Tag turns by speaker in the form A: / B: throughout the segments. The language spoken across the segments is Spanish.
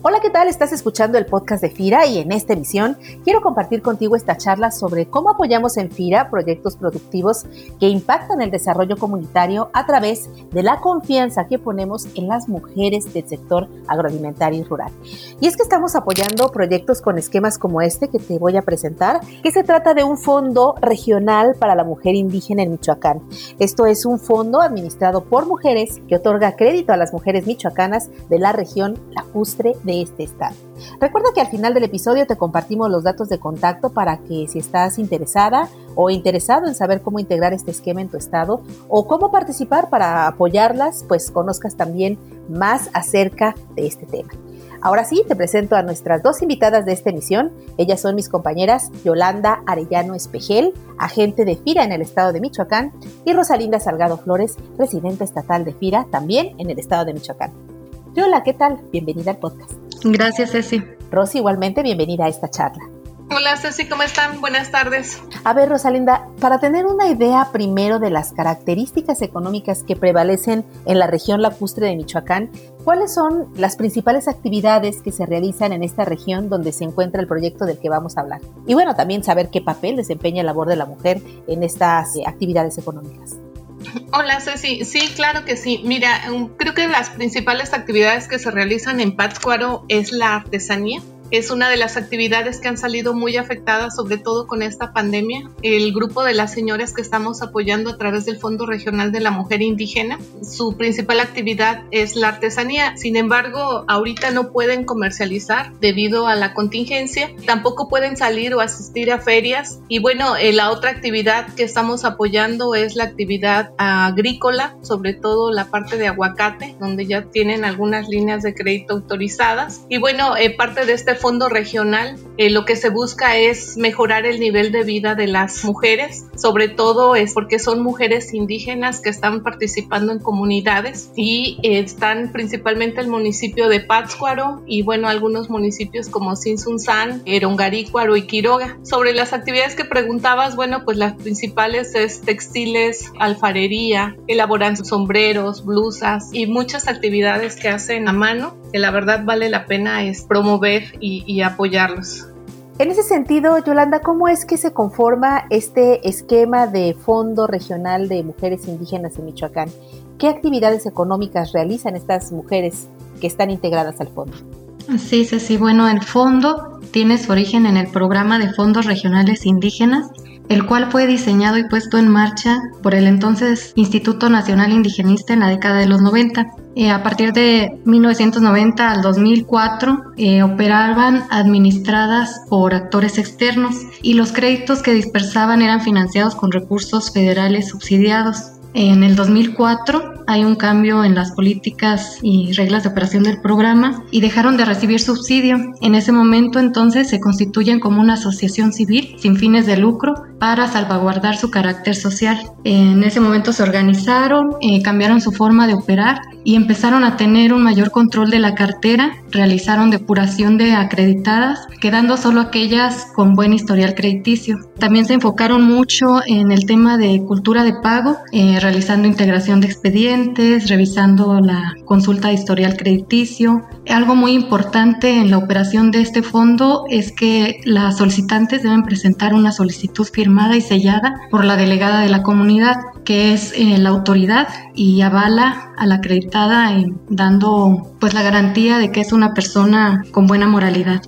A: Hola, ¿qué tal? Estás escuchando el podcast de FIRA y en esta emisión quiero compartir contigo esta charla sobre cómo apoyamos en FIRA proyectos productivos que impactan el desarrollo comunitario a través de la confianza que ponemos en las mujeres del sector agroalimentario y rural. Y es que estamos apoyando proyectos con esquemas como este que te voy a presentar, que se trata de un fondo regional para la mujer indígena en Michoacán. Esto es un fondo administrado por mujeres que otorga crédito a las mujeres michoacanas de la región lacustre de este estado. Recuerda que al final del episodio te compartimos los datos de contacto para que si estás interesada o interesado en saber cómo integrar este esquema en tu estado o cómo participar para apoyarlas, pues conozcas también más acerca de este tema. Ahora sí, te presento a nuestras dos invitadas de esta emisión. Ellas son mis compañeras Yolanda Arellano Espejel, agente de FIRA en el estado de Michoacán, y Rosalinda Salgado Flores, residente estatal de FIRA también en el estado de Michoacán. Yola, ¿qué tal? Bienvenida al podcast.
B: Gracias, Ceci.
A: Rosy, igualmente, bienvenida a esta charla.
C: Hola Ceci, ¿cómo están? Buenas tardes.
A: A ver, Rosalinda, para tener una idea primero de las características económicas que prevalecen en la región lacustre de Michoacán, ¿cuáles son las principales actividades que se realizan en esta región donde se encuentra el proyecto del que vamos a hablar? Y bueno, también saber qué papel desempeña la labor de la mujer en estas eh, actividades económicas.
C: Hola Ceci, sí, claro que sí. Mira, creo que las principales actividades que se realizan en Pátzcuaro es la artesanía es una de las actividades que han salido muy afectadas, sobre todo con esta pandemia. El grupo de las señoras que estamos apoyando a través del Fondo Regional de la Mujer Indígena, su principal actividad es la artesanía. Sin embargo, ahorita no pueden comercializar debido a la contingencia. Tampoco pueden salir o asistir a ferias. Y bueno, eh, la otra actividad que estamos apoyando es la actividad agrícola, sobre todo la parte de aguacate, donde ya tienen algunas líneas de crédito autorizadas. Y bueno, eh, parte de este fondo regional eh, lo que se busca es mejorar el nivel de vida de las mujeres, sobre todo es porque son mujeres indígenas que están participando en comunidades y eh, están principalmente el municipio de Pátzcuaro y bueno, algunos municipios como Sinsunzán, Erongarícuaro y Quiroga. Sobre las actividades que preguntabas, bueno, pues las principales es textiles, alfarería, elaboran sombreros, blusas y muchas actividades que hacen a mano que la verdad vale la pena es promover y, apoyarlos.
A: En ese sentido, Yolanda, ¿cómo es que se conforma este esquema de Fondo Regional de Mujeres Indígenas en Michoacán? ¿Qué actividades económicas realizan estas mujeres que están integradas al fondo?
B: Sí, sí, sí. Bueno, el fondo tiene su origen en el programa de fondos regionales indígenas el cual fue diseñado y puesto en marcha por el entonces Instituto Nacional Indigenista en la década de los 90. Eh, a partir de 1990 al 2004 eh, operaban administradas por actores externos y los créditos que dispersaban eran financiados con recursos federales subsidiados. En el 2004 hay un cambio en las políticas y reglas de operación del programa y dejaron de recibir subsidio. En ese momento entonces se constituyen como una asociación civil sin fines de lucro para salvaguardar su carácter social. En ese momento se organizaron, eh, cambiaron su forma de operar y empezaron a tener un mayor control de la cartera, realizaron depuración de acreditadas, quedando solo aquellas con buen historial crediticio. También se enfocaron mucho en el tema de cultura de pago, eh, realizando integración de expedientes, revisando la consulta de historial crediticio. Algo muy importante en la operación de este fondo es que las solicitantes deben presentar una solicitud firmada y sellada por la delegada de la comunidad, que es eh, la autoridad y avala a la acreditada dando pues la garantía de que es una persona con buena moralidad.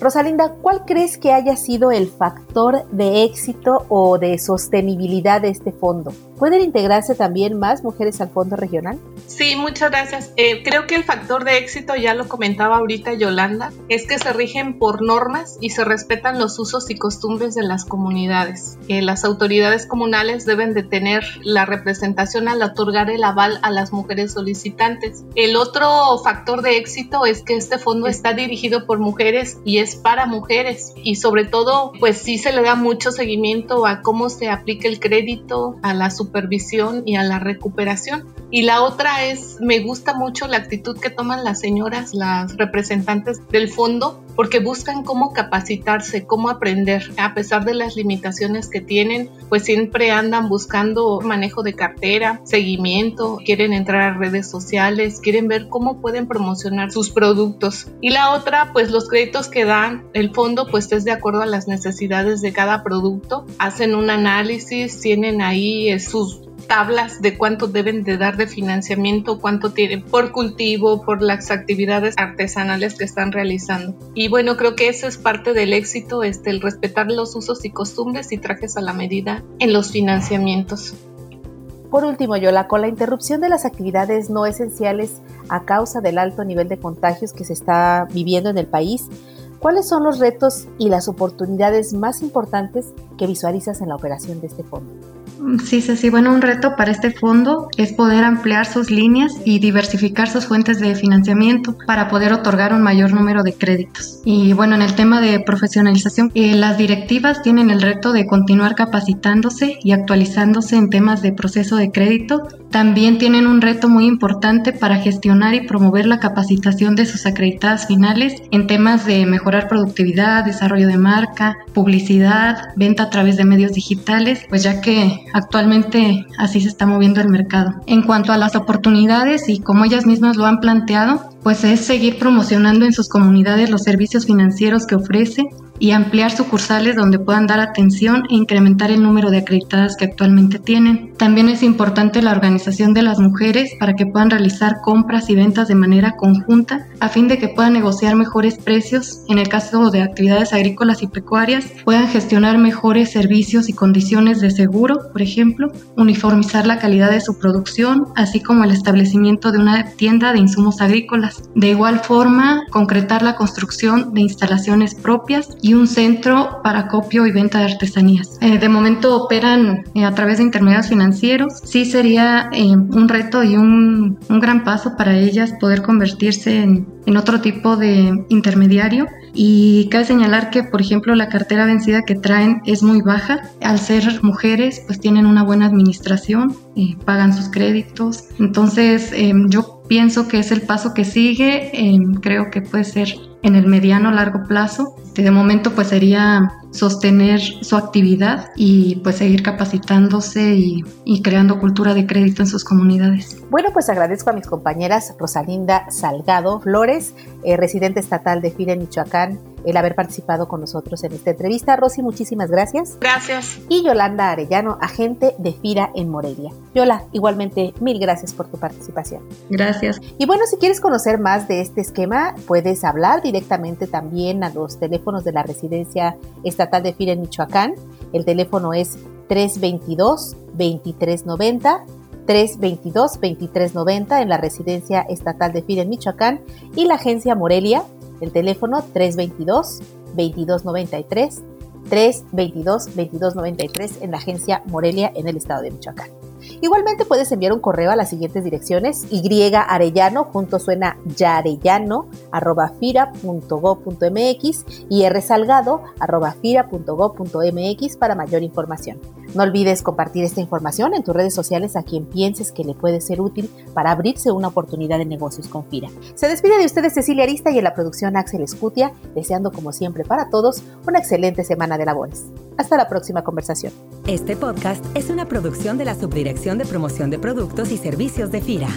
A: Rosalinda, ¿cuál crees que haya sido el factor de éxito o de sostenibilidad de este fondo? ¿Pueden integrarse también más mujeres al fondo regional?
C: Sí, muchas gracias. Eh, creo que el factor de éxito, ya lo comentaba ahorita Yolanda, es que se rigen por normas y se respetan los usos y costumbres de las comunidades. Eh, las autoridades comunales deben de tener la representación al otorgar el aval a las mujeres solicitantes. El otro factor de éxito es que este fondo está dirigido por mujeres y es para mujeres y sobre todo pues sí se le da mucho seguimiento a cómo se aplica el crédito, a la supervisión y a la recuperación. Y la otra es, me gusta mucho la actitud que toman las señoras, las representantes del fondo, porque buscan cómo capacitarse, cómo aprender, a pesar de las limitaciones que tienen, pues siempre andan buscando manejo de cartera, seguimiento, quieren entrar a redes sociales, quieren ver cómo pueden promocionar sus productos. Y la otra, pues los créditos que dan el fondo, pues es de acuerdo a las necesidades de cada producto, hacen un análisis, tienen ahí eh, sus tablas de cuánto deben de dar de financiamiento, cuánto tienen por cultivo, por las actividades artesanales que están realizando. Y bueno, creo que eso es parte del éxito, este, el respetar los usos y costumbres y trajes a la medida en los financiamientos.
A: Por último, Yola, con la interrupción de las actividades no esenciales a causa del alto nivel de contagios que se está viviendo en el país, ¿cuáles son los retos y las oportunidades más importantes que visualizas en la operación de este fondo?
B: Sí, sí, sí. Bueno, un reto para este fondo es poder ampliar sus líneas y diversificar sus fuentes de financiamiento para poder otorgar un mayor número de créditos. Y bueno, en el tema de profesionalización, eh, las directivas tienen el reto de continuar capacitándose y actualizándose en temas de proceso de crédito. También tienen un reto muy importante para gestionar y promover la capacitación de sus acreditadas finales en temas de mejorar productividad, desarrollo de marca, publicidad, venta a través de medios digitales, pues ya que actualmente así se está moviendo el mercado. En cuanto a las oportunidades y como ellas mismas lo han planteado, pues es seguir promocionando en sus comunidades los servicios financieros que ofrece y ampliar sucursales donde puedan dar atención e incrementar el número de acreditadas que actualmente tienen. También es importante la organización de las mujeres para que puedan realizar compras y ventas de manera conjunta a fin de que puedan negociar mejores precios en el caso de actividades agrícolas y pecuarias, puedan gestionar mejores servicios y condiciones de seguro, por ejemplo, uniformizar la calidad de su producción, así como el establecimiento de una tienda de insumos agrícolas. De igual forma, concretar la construcción de instalaciones propias y un centro para copio y venta de artesanías. Eh, de momento operan eh, a través de intermediarios financieros. Sí sería eh, un reto y un, un, gran paso para ellas poder convertirse en, en otro tipo de intermediario. Y cabe señalar que, por ejemplo, la cartera vencida que traen es muy baja. Al ser mujeres, pues tienen una buena administración, pagan sus créditos. Entonces, yo pienso que es el paso que sigue. creo que puede ser en el mediano largo plazo. De momento pues sería sostener su actividad y pues seguir capacitándose y, creando cultura de crédito en sus comunidades.
A: Bueno, pues agradezco a mis compañeras Rosalinda Salgado Flores, eh, residente estatal de FIRE Michoacán, el haber participado con nosotros en esta entrevista. Rosy, muchísimas gracias.
C: Gracias.
A: Y Yolanda Arellano, agente de FIRA en Morelia. Yola, igualmente, mil gracias por tu participación.
B: Gracias.
A: Y bueno, si quieres conocer más de este esquema, puedes hablar directamente también a los teléfonos de la residencia estatal de FIRA en Michoacán. El teléfono es 322-2390. 322-2390 en la residencia estatal de FIRA en Michoacán y la agencia Morelia el teléfono 322-2293, 322-2293 en la agencia Morelia en el estado de Michoacán. Igualmente puedes enviar un correo a las siguientes direcciones: y arellano, junto suena yarellano, arroba fira.go.mx y r salgado, arroba fira.go.mx para mayor información. No olvides compartir esta información en tus redes sociales a quien pienses que le puede ser útil para abrirse una oportunidad de negocios con Fira. Se despide de ustedes Cecilia Arista y en la producción Axel Escutia, deseando como siempre para todos una excelente semana de labores. Hasta la próxima conversación.
D: Este podcast es una producción de la Subdirección de Promoción de Productos y Servicios de FIRA.